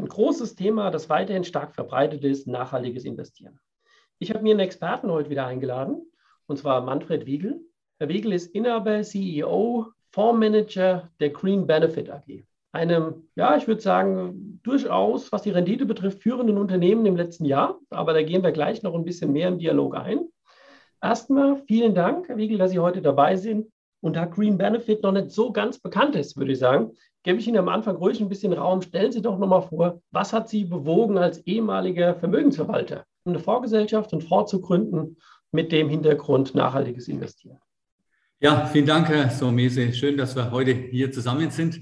Ein großes Thema, das weiterhin stark verbreitet ist, nachhaltiges Investieren. Ich habe mir einen Experten heute wieder eingeladen, und zwar Manfred Wiegel. Herr Wiegel ist Inhaber, CEO, Fondsmanager der Green Benefit AG. Einem, ja, ich würde sagen, durchaus, was die Rendite betrifft, führenden Unternehmen im letzten Jahr. Aber da gehen wir gleich noch ein bisschen mehr im Dialog ein. Erstmal vielen Dank, Herr Wiegel, dass Sie heute dabei sind. Und da Green Benefit noch nicht so ganz bekannt ist, würde ich sagen, gebe ich Ihnen am Anfang ruhig ein bisschen Raum. Stellen Sie doch nochmal vor, was hat Sie bewogen als ehemaliger Vermögensverwalter, eine Vorgesellschaft und Fonds zu gründen mit dem Hintergrund nachhaltiges Investieren? Ja, vielen Dank, Herr Somese. Schön, dass wir heute hier zusammen sind.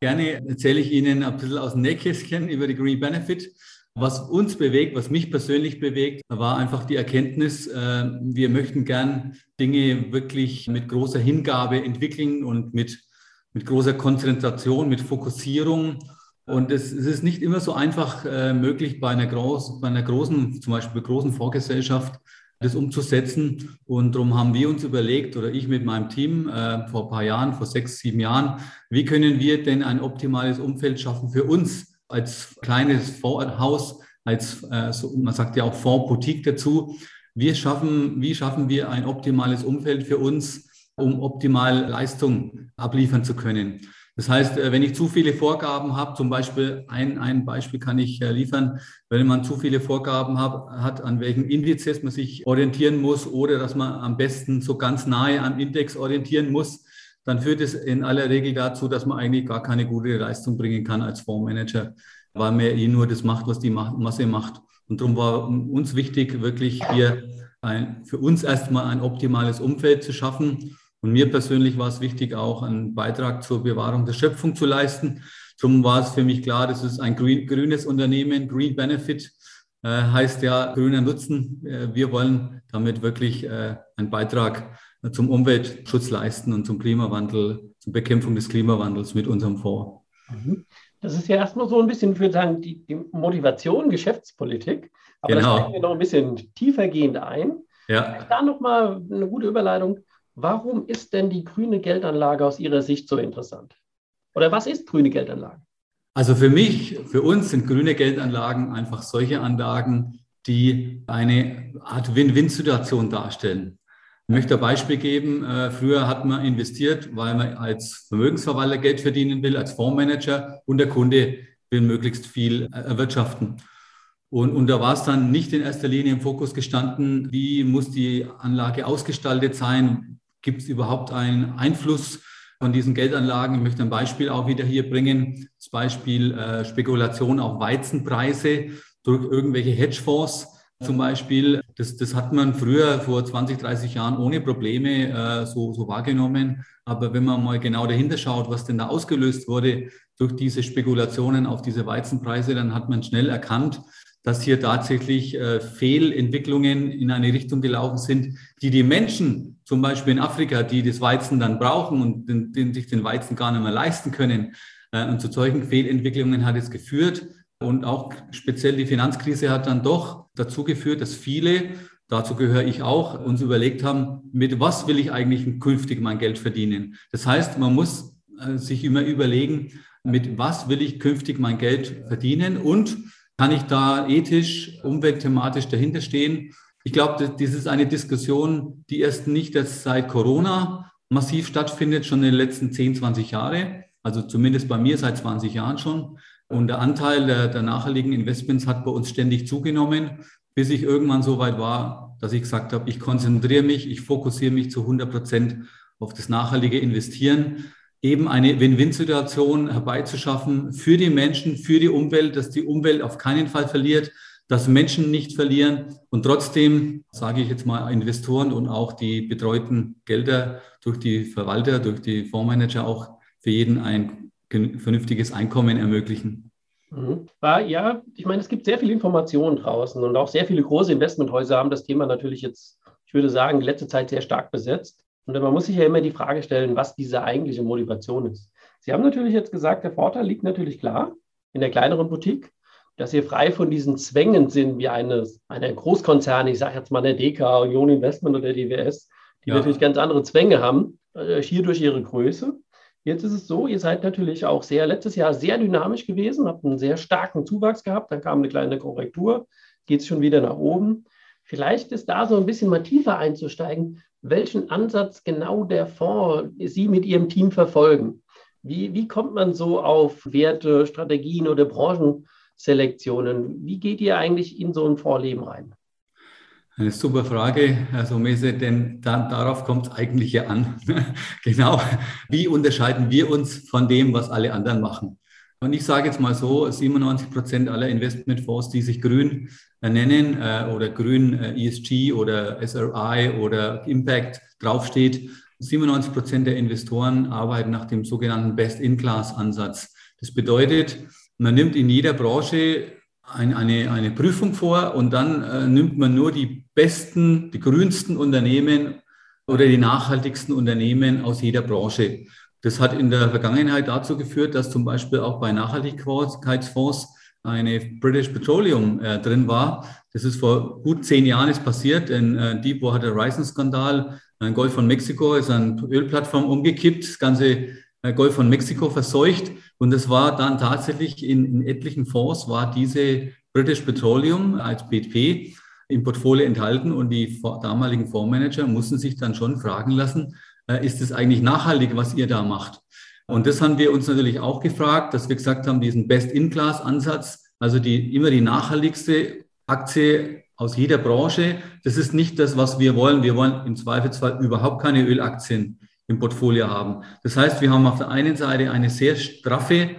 Gerne erzähle ich Ihnen ein bisschen aus dem Nähkästchen über die Green Benefit. Was uns bewegt, was mich persönlich bewegt, war einfach die Erkenntnis, äh, wir möchten gern Dinge wirklich mit großer Hingabe entwickeln und mit, mit großer Konzentration, mit Fokussierung. Und es, es ist nicht immer so einfach äh, möglich bei einer, groß, bei einer großen, zum Beispiel großen Vorgesellschaft, das umzusetzen. Und darum haben wir uns überlegt, oder ich mit meinem Team äh, vor ein paar Jahren, vor sechs, sieben Jahren, wie können wir denn ein optimales Umfeld schaffen für uns als kleines Fondshaus, als äh, so, man sagt ja auch Fondsboutique dazu. Wir schaffen, wie schaffen wir ein optimales Umfeld für uns, um optimal Leistung abliefern zu können? Das heißt, äh, wenn ich zu viele Vorgaben habe, zum Beispiel ein, ein Beispiel kann ich äh, liefern, wenn man zu viele Vorgaben hab, hat, an welchen Indizes man sich orientieren muss oder dass man am besten so ganz nahe am Index orientieren muss, dann führt es in aller Regel dazu, dass man eigentlich gar keine gute Leistung bringen kann als Fondsmanager, weil man eh nur das macht, was die Masse macht. Und darum war uns wichtig, wirklich hier ein, für uns erstmal ein optimales Umfeld zu schaffen und mir persönlich war es wichtig, auch einen Beitrag zur Bewahrung der Schöpfung zu leisten. Darum war es für mich klar, das ist ein grün, grünes Unternehmen, Green Benefit äh, heißt ja grüner Nutzen. Äh, wir wollen damit wirklich äh, einen Beitrag zum Umweltschutz leisten und zum Klimawandel, zur Bekämpfung des Klimawandels mit unserem Fonds. Mhm. Das ist ja erstmal so ein bisschen, ich würde sagen, die, die Motivation Geschäftspolitik. Aber genau. da steigen wir noch ein bisschen tiefergehend ein. Ja. Da nochmal eine gute Überleitung. Warum ist denn die grüne Geldanlage aus Ihrer Sicht so interessant? Oder was ist grüne Geldanlage? Also für mich, für uns sind grüne Geldanlagen einfach solche Anlagen, die eine Art Win-Win-Situation darstellen. Ich möchte ein Beispiel geben. Äh, früher hat man investiert, weil man als Vermögensverwalter Geld verdienen will, als Fondsmanager und der Kunde will möglichst viel erwirtschaften. Und, und da war es dann nicht in erster Linie im Fokus gestanden, wie muss die Anlage ausgestaltet sein, Gibt es überhaupt einen Einfluss von diesen Geldanlagen? Ich möchte ein Beispiel auch wieder hier bringen. Das Beispiel äh, Spekulation auf Weizenpreise durch irgendwelche Hedgefonds zum Beispiel. Das, das hat man früher vor 20, 30 Jahren ohne Probleme äh, so, so wahrgenommen. Aber wenn man mal genau dahinter schaut, was denn da ausgelöst wurde durch diese Spekulationen auf diese Weizenpreise, dann hat man schnell erkannt, dass hier tatsächlich äh, Fehlentwicklungen in eine Richtung gelaufen sind, die die Menschen, zum Beispiel in Afrika, die das Weizen dann brauchen und den, den, sich den Weizen gar nicht mehr leisten können. Äh, und zu solchen Fehlentwicklungen hat es geführt. Und auch speziell die Finanzkrise hat dann doch dazu geführt, dass viele, dazu gehöre ich auch, uns überlegt haben, mit was will ich eigentlich künftig mein Geld verdienen. Das heißt, man muss äh, sich immer überlegen, mit was will ich künftig mein Geld verdienen und kann ich da ethisch, umweltthematisch dahinter stehen? Ich glaube, das ist eine Diskussion, die erst nicht erst seit Corona massiv stattfindet, schon in den letzten 10, 20 Jahre. Also zumindest bei mir seit 20 Jahren schon. Und der Anteil der, der nachhaltigen Investments hat bei uns ständig zugenommen, bis ich irgendwann so weit war, dass ich gesagt habe, ich konzentriere mich, ich fokussiere mich zu 100 Prozent auf das nachhaltige Investieren eben eine Win-Win-Situation herbeizuschaffen für die Menschen, für die Umwelt, dass die Umwelt auf keinen Fall verliert, dass Menschen nicht verlieren und trotzdem, sage ich jetzt mal, Investoren und auch die betreuten Gelder durch die Verwalter, durch die Fondsmanager auch für jeden ein vernünftiges Einkommen ermöglichen. Mhm. Ja, ich meine, es gibt sehr viel Information draußen und auch sehr viele große Investmenthäuser haben das Thema natürlich jetzt, ich würde sagen, letzte Zeit sehr stark besetzt. Und man muss sich ja immer die Frage stellen, was diese eigentliche Motivation ist. Sie haben natürlich jetzt gesagt, der Vorteil liegt natürlich klar in der kleineren Boutique, dass Sie frei von diesen Zwängen sind, wie eine, eine Großkonzern, ich sage jetzt mal der DK, Union Investment oder DWS, die ja. natürlich ganz andere Zwänge haben, äh, hier durch ihre Größe. Jetzt ist es so, ihr seid natürlich auch sehr letztes Jahr sehr dynamisch gewesen, habt einen sehr starken Zuwachs gehabt, dann kam eine kleine Korrektur, geht es schon wieder nach oben. Vielleicht ist da so ein bisschen mal tiefer einzusteigen, welchen Ansatz genau der Fonds Sie mit Ihrem Team verfolgen. Wie, wie kommt man so auf Werte, Strategien oder Branchenselektionen? Wie geht ihr eigentlich in so ein Vorleben rein? Eine super Frage, Herr Somese, denn da, darauf kommt es eigentlich ja an. genau, wie unterscheiden wir uns von dem, was alle anderen machen? Und ich sage jetzt mal so, 97 Prozent aller Investmentfonds, die sich grün äh, nennen äh, oder grün äh, ESG oder SRI oder Impact draufsteht, 97 Prozent der Investoren arbeiten nach dem sogenannten Best-in-Class-Ansatz. Das bedeutet, man nimmt in jeder Branche ein, eine, eine Prüfung vor und dann äh, nimmt man nur die besten, die grünsten Unternehmen oder die nachhaltigsten Unternehmen aus jeder Branche. Das hat in der Vergangenheit dazu geführt, dass zum Beispiel auch bei Nachhaltigkeitsfonds eine British Petroleum äh, drin war. Das ist vor gut zehn Jahren ist passiert. In äh, Deepwater Horizon-Skandal, ein Golf von Mexiko ist eine Ölplattform umgekippt. Das ganze äh, Golf von Mexiko verseucht. Und es war dann tatsächlich in, in etlichen Fonds war diese British Petroleum als BP im Portfolio enthalten und die damaligen Fondsmanager mussten sich dann schon fragen lassen, ist es eigentlich nachhaltig, was ihr da macht? Und das haben wir uns natürlich auch gefragt, dass wir gesagt haben, diesen Best-in-Class-Ansatz, also die, immer die nachhaltigste Aktie aus jeder Branche, das ist nicht das, was wir wollen. Wir wollen im Zweifelsfall überhaupt keine Ölaktien im Portfolio haben. Das heißt, wir haben auf der einen Seite eine sehr straffe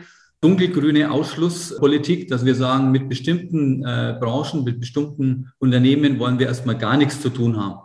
dunkelgrüne Ausschlusspolitik, dass wir sagen, mit bestimmten äh, Branchen, mit bestimmten Unternehmen wollen wir erstmal gar nichts zu tun haben.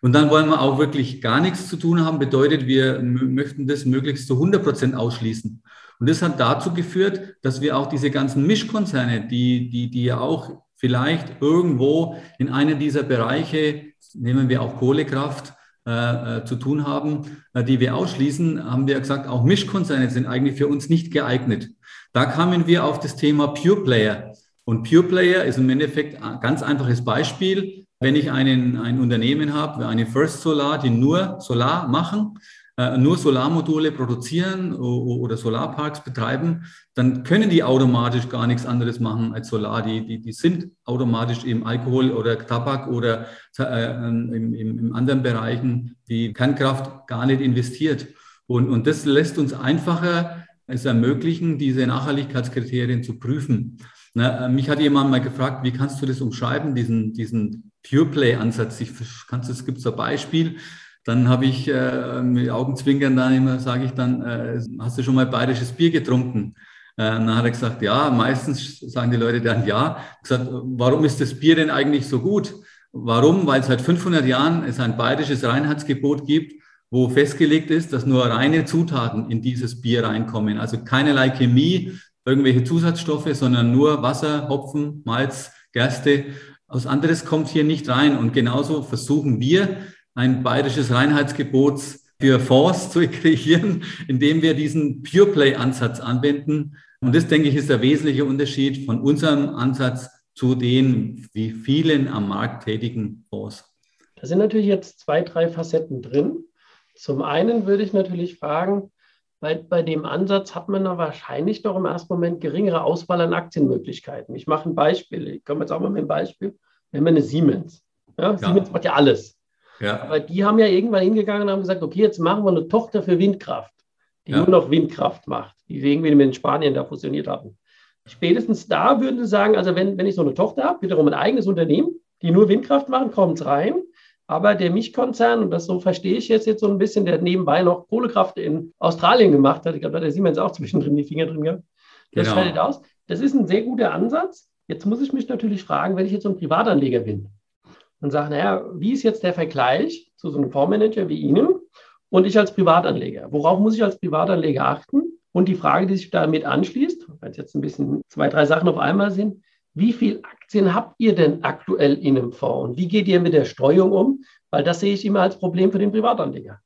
Und dann wollen wir auch wirklich gar nichts zu tun haben, bedeutet, wir möchten das möglichst zu 100 Prozent ausschließen. Und das hat dazu geführt, dass wir auch diese ganzen Mischkonzerne, die, die, die ja auch vielleicht irgendwo in einem dieser Bereiche, nehmen wir auch Kohlekraft, äh, äh, zu tun haben, äh, die wir ausschließen, haben wir gesagt, auch Mischkonzerne sind eigentlich für uns nicht geeignet. Da kamen wir auf das Thema Pure Player. Und Pure Player ist im Endeffekt ein ganz einfaches Beispiel. Wenn ich einen, ein Unternehmen habe, eine First Solar, die nur Solar machen, äh, nur Solarmodule produzieren oder Solarparks betreiben, dann können die automatisch gar nichts anderes machen als Solar. Die, die, die sind automatisch im Alkohol oder Tabak oder äh, im, im, anderen Bereichen wie Kernkraft gar nicht investiert. Und, und das lässt uns einfacher es ermöglichen, diese Nachhaltigkeitskriterien zu prüfen. Na, äh, mich hat jemand mal gefragt, wie kannst du das umschreiben, diesen, diesen Pure Play-Ansatz? Es gibt so ein Beispiel. Dann habe ich äh, mit Augenzwinkern dann immer, sage ich dann, äh, hast du schon mal bayerisches Bier getrunken? Äh, dann hat er gesagt, ja, meistens sagen die Leute dann ja. gesagt, warum ist das Bier denn eigentlich so gut? Warum? Weil seit 500 Jahren es ein bayerisches Reinheitsgebot gibt, wo festgelegt ist, dass nur reine Zutaten in dieses Bier reinkommen. Also keinerlei Chemie, irgendwelche Zusatzstoffe, sondern nur Wasser, Hopfen, Malz, Gerste. Aus anderes kommt hier nicht rein. Und genauso versuchen wir, ein bayerisches Reinheitsgebot für Fonds zu kreieren, indem wir diesen Pure Play Ansatz anwenden. Und das, denke ich, ist der wesentliche Unterschied von unserem Ansatz zu den wie vielen am Markt tätigen Fonds. Da sind natürlich jetzt zwei, drei Facetten drin. Zum einen würde ich natürlich fragen, bei, bei dem Ansatz hat man da wahrscheinlich doch im ersten Moment geringere Auswahl an Aktienmöglichkeiten. Ich mache ein Beispiel. Ich komme jetzt auch mal mit einem Beispiel. Wir haben eine Siemens. Ja, ja. Siemens macht ja alles. Ja. Aber die haben ja irgendwann hingegangen und haben gesagt, okay, jetzt machen wir eine Tochter für Windkraft, die nur noch Windkraft macht, die wir irgendwie mit Spanien da fusioniert haben. Spätestens da würden sie sagen, also wenn, wenn ich so eine Tochter habe, wiederum ein eigenes Unternehmen, die nur Windkraft machen, kommt es rein. Aber der Milchkonzern, und das so verstehe ich jetzt, jetzt so ein bisschen, der nebenbei noch Kohlekraft in Australien gemacht hat, ich glaube, da hat der Siemens auch zwischendrin die Finger drin gehabt, das genau. scheidet aus. Das ist ein sehr guter Ansatz. Jetzt muss ich mich natürlich fragen, wenn ich jetzt so ein Privatanleger bin, und sage, naja, wie ist jetzt der Vergleich zu so einem Fondsmanager wie Ihnen und ich als Privatanleger? Worauf muss ich als Privatanleger achten? Und die Frage, die sich damit anschließt, wenn es jetzt ein bisschen zwei, drei Sachen auf einmal sind, wie viele Aktien habt ihr denn aktuell in einem Fonds? Und wie geht ihr mit der Streuung um? Weil das sehe ich immer als Problem für den Privatanleger.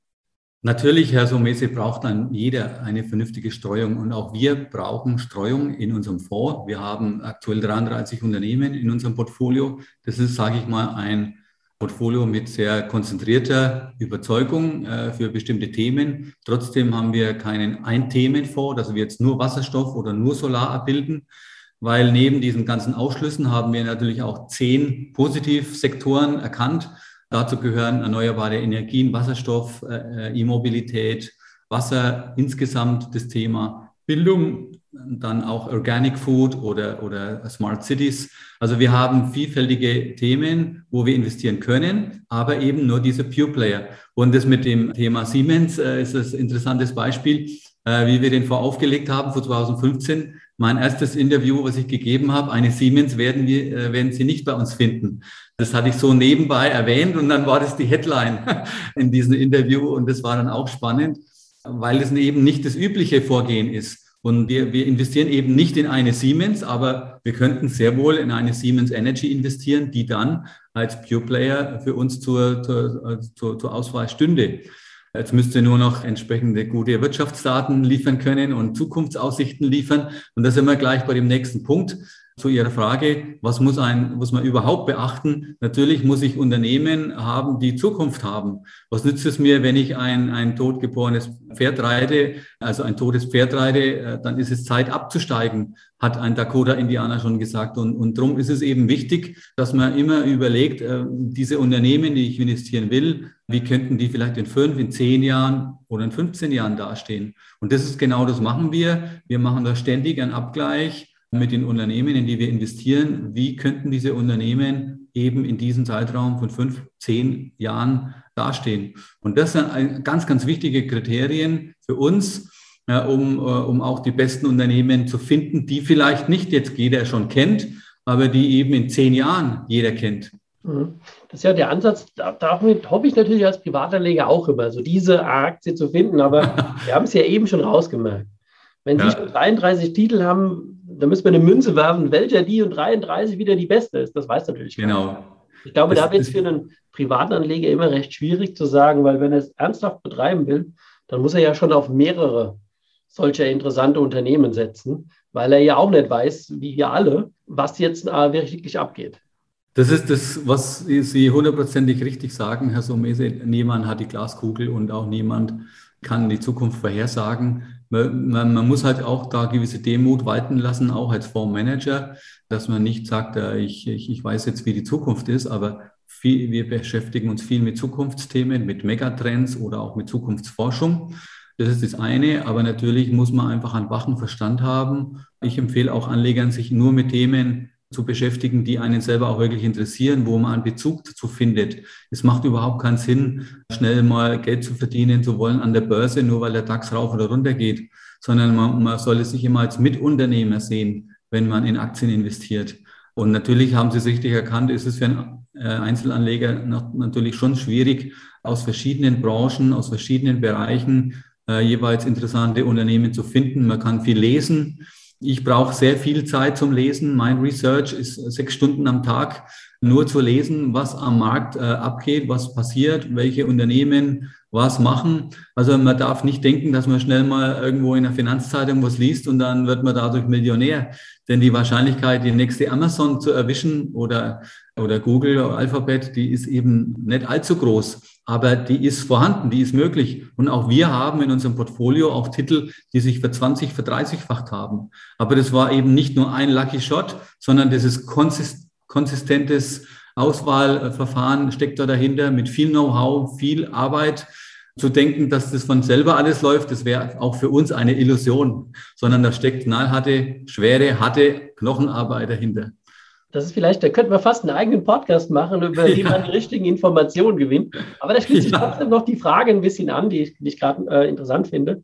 Natürlich, Herr Somese, braucht dann jeder eine vernünftige Streuung. Und auch wir brauchen Streuung in unserem Fonds. Wir haben aktuell 33 Unternehmen in unserem Portfolio. Das ist, sage ich mal, ein Portfolio mit sehr konzentrierter Überzeugung äh, für bestimmte Themen. Trotzdem haben wir keinen Ein-Themen-Fonds, dass wir jetzt nur Wasserstoff oder nur Solar abbilden, weil neben diesen ganzen Ausschlüssen haben wir natürlich auch zehn Positivsektoren erkannt Dazu gehören erneuerbare Energien, Wasserstoff, äh, äh, E-Mobilität, Wasser insgesamt das Thema Bildung, dann auch Organic Food oder, oder Smart Cities. Also wir haben vielfältige Themen, wo wir investieren können, aber eben nur diese Pure Player. Und das mit dem Thema Siemens äh, ist ein interessantes Beispiel, wie wir den voraufgelegt haben vor 2015 mein erstes Interview, was ich gegeben habe, eine Siemens werden, wir, äh, werden Sie nicht bei uns finden. Das hatte ich so nebenbei erwähnt und dann war das die Headline in diesem Interview und das war dann auch spannend, weil es eben nicht das übliche Vorgehen ist. Und wir, wir investieren eben nicht in eine Siemens, aber wir könnten sehr wohl in eine Siemens Energy investieren, die dann als Pure Player für uns zur, zur, zur, zur Auswahl stünde. Jetzt müsst ihr nur noch entsprechende gute Wirtschaftsdaten liefern können und Zukunftsaussichten liefern. Und da sind wir gleich bei dem nächsten Punkt zu Ihrer Frage, was muss, ein, muss man überhaupt beachten? Natürlich muss ich Unternehmen haben, die Zukunft haben. Was nützt es mir, wenn ich ein, ein totgeborenes Pferd reite, also ein totes Pferd reite, äh, dann ist es Zeit abzusteigen, hat ein Dakota-Indianer schon gesagt. Und, und darum ist es eben wichtig, dass man immer überlegt, äh, diese Unternehmen, die ich investieren will, wie könnten die vielleicht in fünf, in zehn Jahren oder in 15 Jahren dastehen? Und das ist genau das machen wir. Wir machen da ständig einen Abgleich mit den Unternehmen, in die wir investieren, wie könnten diese Unternehmen eben in diesem Zeitraum von fünf, zehn Jahren dastehen. Und das sind ganz, ganz wichtige Kriterien für uns, ja, um, äh, um auch die besten Unternehmen zu finden, die vielleicht nicht jetzt jeder schon kennt, aber die eben in zehn Jahren jeder kennt. Mhm. Das ist ja der Ansatz, damit hoffe ich natürlich als Privatanleger auch immer, so diese Aktie zu finden, aber wir haben es ja eben schon rausgemerkt. Wenn ja. Sie schon 33 Titel haben, da müssen wir eine Münze werfen, welcher die und 33 wieder die beste ist. Das weiß natürlich genau. Keiner. Ich glaube, das, da wird es für einen Privatanleger immer recht schwierig zu sagen, weil wenn er es ernsthaft betreiben will, dann muss er ja schon auf mehrere solcher interessante Unternehmen setzen, weil er ja auch nicht weiß, wie wir alle, was jetzt äh, wirklich abgeht. Das ist das, was Sie hundertprozentig richtig sagen, Herr Somese. Niemand hat die Glaskugel und auch niemand kann die Zukunft vorhersagen man, man, man, muss halt auch da gewisse Demut walten lassen, auch als Fondsmanager, dass man nicht sagt, äh, ich, ich, ich weiß jetzt, wie die Zukunft ist, aber viel, wir beschäftigen uns viel mit Zukunftsthemen, mit Megatrends oder auch mit Zukunftsforschung. Das ist das eine, aber natürlich muss man einfach einen wachen Verstand haben. Ich empfehle auch Anlegern, sich nur mit Themen zu beschäftigen, die einen selber auch wirklich interessieren, wo man einen Bezug dazu findet. Es macht überhaupt keinen Sinn, schnell mal Geld zu verdienen zu wollen an der Börse, nur weil der DAX rauf oder runter geht, sondern man, man soll es sich immer als Mitunternehmer sehen, wenn man in Aktien investiert. Und natürlich haben Sie es richtig erkannt, ist es für einen äh, Einzelanleger natürlich schon schwierig, aus verschiedenen Branchen, aus verschiedenen Bereichen äh, jeweils interessante Unternehmen zu finden. Man kann viel lesen. Ich brauche sehr viel Zeit zum Lesen. Mein Research ist sechs Stunden am Tag nur zu lesen, was am Markt äh, abgeht, was passiert, welche Unternehmen was machen. Also man darf nicht denken, dass man schnell mal irgendwo in der Finanzzeitung was liest und dann wird man dadurch Millionär. Denn die Wahrscheinlichkeit, die nächste Amazon zu erwischen oder, oder Google oder Alphabet, die ist eben nicht allzu groß aber die ist vorhanden, die ist möglich. Und auch wir haben in unserem Portfolio auch Titel, die sich für 20, für 30-facht haben. Aber das war eben nicht nur ein Lucky Shot, sondern das ist konsist konsistentes Auswahlverfahren steckt da dahinter mit viel Know-how, viel Arbeit. Zu denken, dass das von selber alles läuft, das wäre auch für uns eine Illusion, sondern da steckt knallharte, schwere, harte Knochenarbeit dahinter. Das ist vielleicht, da könnten wir fast einen eigenen Podcast machen, über ja. wie man die richtigen Informationen gewinnt. Aber da schließt sich ja. trotzdem noch die Frage ein bisschen an, die ich, ich gerade äh, interessant finde.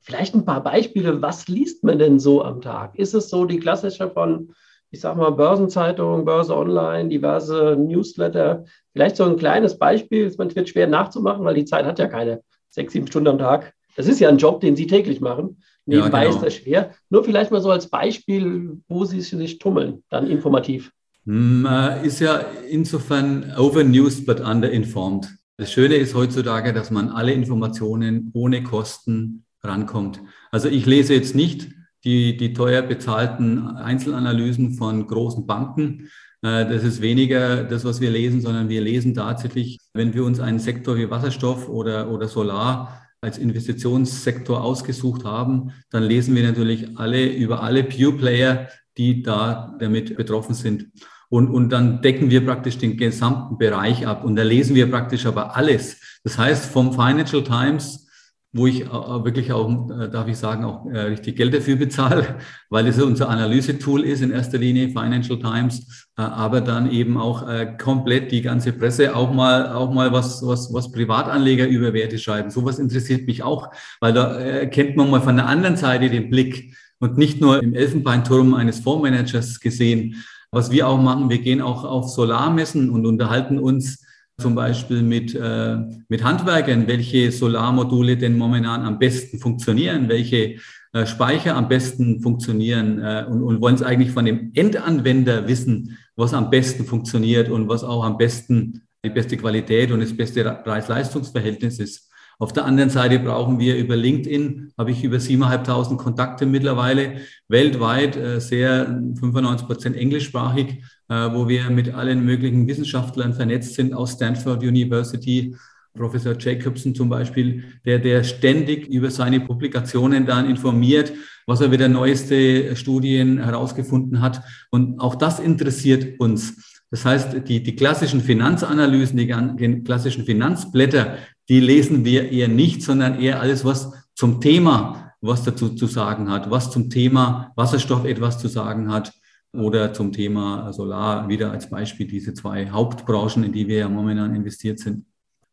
Vielleicht ein paar Beispiele, was liest man denn so am Tag? Ist es so die klassische von, ich sag mal, Börsenzeitungen, Börse Online, diverse Newsletter? Vielleicht so ein kleines Beispiel, es wird schwer nachzumachen, weil die Zeit hat ja keine sechs, sieben Stunden am Tag. Das ist ja ein Job, den Sie täglich machen. Nebenbei ja, genau. ist das schwer. Nur vielleicht mal so als Beispiel, wo Sie sich tummeln, dann informativ. Man ist ja insofern overnews but underinformed. Das Schöne ist heutzutage, dass man alle Informationen ohne Kosten rankommt. Also ich lese jetzt nicht die, die teuer bezahlten Einzelanalysen von großen Banken. Äh, das ist weniger das, was wir lesen, sondern wir lesen tatsächlich, wenn wir uns einen Sektor wie Wasserstoff oder, oder Solar als Investitionssektor ausgesucht haben, dann lesen wir natürlich alle über alle Pure Player, die da damit betroffen sind. Und, und dann decken wir praktisch den gesamten Bereich ab. Und da lesen wir praktisch aber alles. Das heißt, vom Financial Times wo ich wirklich auch, äh, darf ich sagen, auch äh, richtig Geld dafür bezahle, weil es unser Analysetool ist, in erster Linie Financial Times, äh, aber dann eben auch komplett die ganze Presse, auch mal, auch mal was, was, was Privatanleger über Werte schreiben. Sowas interessiert mich auch, weil da kennt man mal von der anderen Seite den Blick und nicht nur im Elfenbeinturm eines Fondsmanagers gesehen. Was wir auch machen, wir gehen auch auf Solarmessen und unterhalten uns zum Beispiel mit, äh, mit Handwerkern, welche Solarmodule denn momentan am besten funktionieren, welche äh, Speicher am besten funktionieren äh, und, und wollen es eigentlich von dem Endanwender wissen, was am besten funktioniert und was auch am besten die beste Qualität und das beste Preis-Leistungs-Verhältnis ist. Auf der anderen Seite brauchen wir über LinkedIn, habe ich über 7.500 Kontakte mittlerweile, weltweit äh, sehr 95 Prozent englischsprachig wo wir mit allen möglichen Wissenschaftlern vernetzt sind aus Stanford University, Professor Jacobson zum Beispiel, der, der ständig über seine Publikationen dann informiert, was er wieder neueste Studien herausgefunden hat. Und auch das interessiert uns. Das heißt, die, die klassischen Finanzanalysen, die, die klassischen Finanzblätter, die lesen wir eher nicht, sondern eher alles, was zum Thema was dazu zu sagen hat, was zum Thema Wasserstoff etwas zu sagen hat, oder zum Thema Solar wieder als Beispiel diese zwei Hauptbranchen, in die wir ja momentan investiert sind.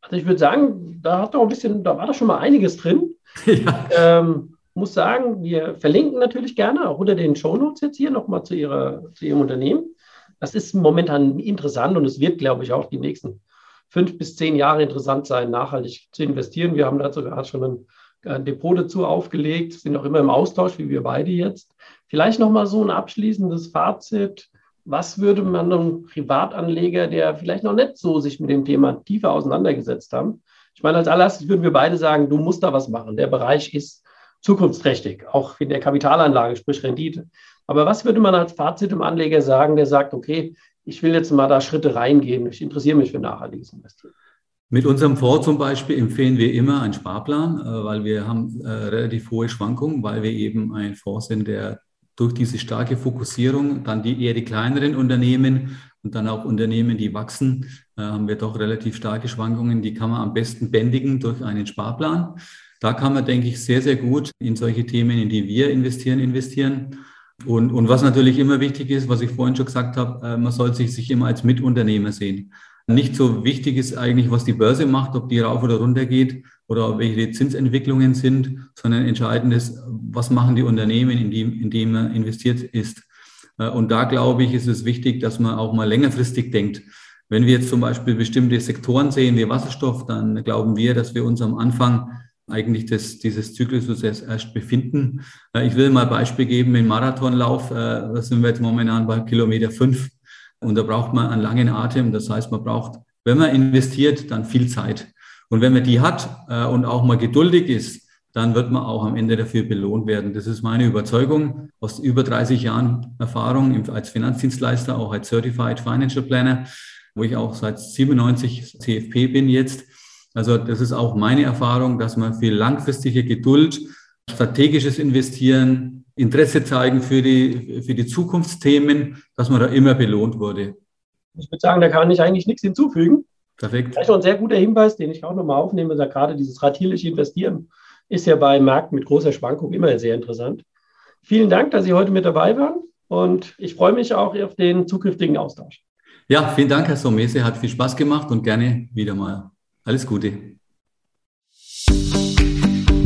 Also ich würde sagen, da hat doch ein bisschen, da war doch schon mal einiges drin. Ja. Ähm, muss sagen, wir verlinken natürlich gerne auch unter den Shownotes jetzt hier nochmal zu, zu Ihrem Unternehmen. Das ist momentan interessant und es wird, glaube ich, auch die nächsten fünf bis zehn Jahre interessant sein, nachhaltig zu investieren. Wir haben dazu gerade schon ein, ein Depot dazu aufgelegt, sind auch immer im Austausch, wie wir beide jetzt. Vielleicht nochmal so ein abschließendes Fazit. Was würde man einem Privatanleger, der vielleicht noch nicht so sich mit dem Thema tiefer auseinandergesetzt haben? Ich meine, als allererstes würden wir beide sagen, du musst da was machen. Der Bereich ist zukunftsträchtig, auch in der Kapitalanlage, sprich Rendite. Aber was würde man als Fazit dem Anleger sagen, der sagt, okay, ich will jetzt mal da Schritte reingehen, ich interessiere mich für nachhaltiges Investieren? Mit unserem Fonds zum Beispiel empfehlen wir immer einen Sparplan, äh, weil wir haben äh, relativ hohe Schwankungen, weil wir eben ein Fonds sind, der durch diese starke Fokussierung, dann die eher die kleineren Unternehmen und dann auch Unternehmen, die wachsen, äh, haben wir doch relativ starke Schwankungen. Die kann man am besten bändigen durch einen Sparplan. Da kann man, denke ich, sehr, sehr gut in solche Themen, in die wir investieren, investieren. Und, und was natürlich immer wichtig ist, was ich vorhin schon gesagt habe, äh, man soll sich, sich immer als Mitunternehmer sehen. Nicht so wichtig ist eigentlich, was die Börse macht, ob die rauf oder runter geht, oder welche die Zinsentwicklungen sind, sondern entscheidend ist, was machen die Unternehmen, in die, in die man investiert ist. Äh, und da glaube ich, ist es wichtig, dass man auch mal längerfristig denkt. Wenn wir jetzt zum Beispiel bestimmte Sektoren sehen wie Wasserstoff, dann glauben wir, dass wir uns am Anfang eigentlich des, dieses Zyklus erst, befinden. Äh, ich will mal Beispiel geben, im Marathonlauf, äh, da sind wir jetzt momentan bei Kilometer fünf und da braucht man einen langen Atem. Das heißt, man braucht, wenn man investiert, dann viel Zeit. Und wenn man die hat äh, und auch mal geduldig ist, dann wird man auch am Ende dafür belohnt werden. Das ist meine Überzeugung aus über 30 Jahren Erfahrung als Finanzdienstleister, auch als Certified Financial Planner, wo ich auch seit 97 CFP bin jetzt. Also das ist auch meine Erfahrung, dass man für langfristige Geduld, strategisches Investieren, Interesse zeigen für die, für die Zukunftsthemen, dass man da immer belohnt wurde. Ich würde sagen, da kann ich eigentlich nichts hinzufügen. Perfekt. Vielleicht noch ein sehr guter Hinweis, den ich auch nochmal aufnehme, da gerade dieses ratierliche Investieren ist ja bei Märkten mit großer Schwankung immer sehr interessant. Vielen Dank, dass Sie heute mit dabei waren und ich freue mich auch auf den zukünftigen Austausch. Ja, vielen Dank, Herr Somese. Hat viel Spaß gemacht und gerne wieder mal. Alles Gute.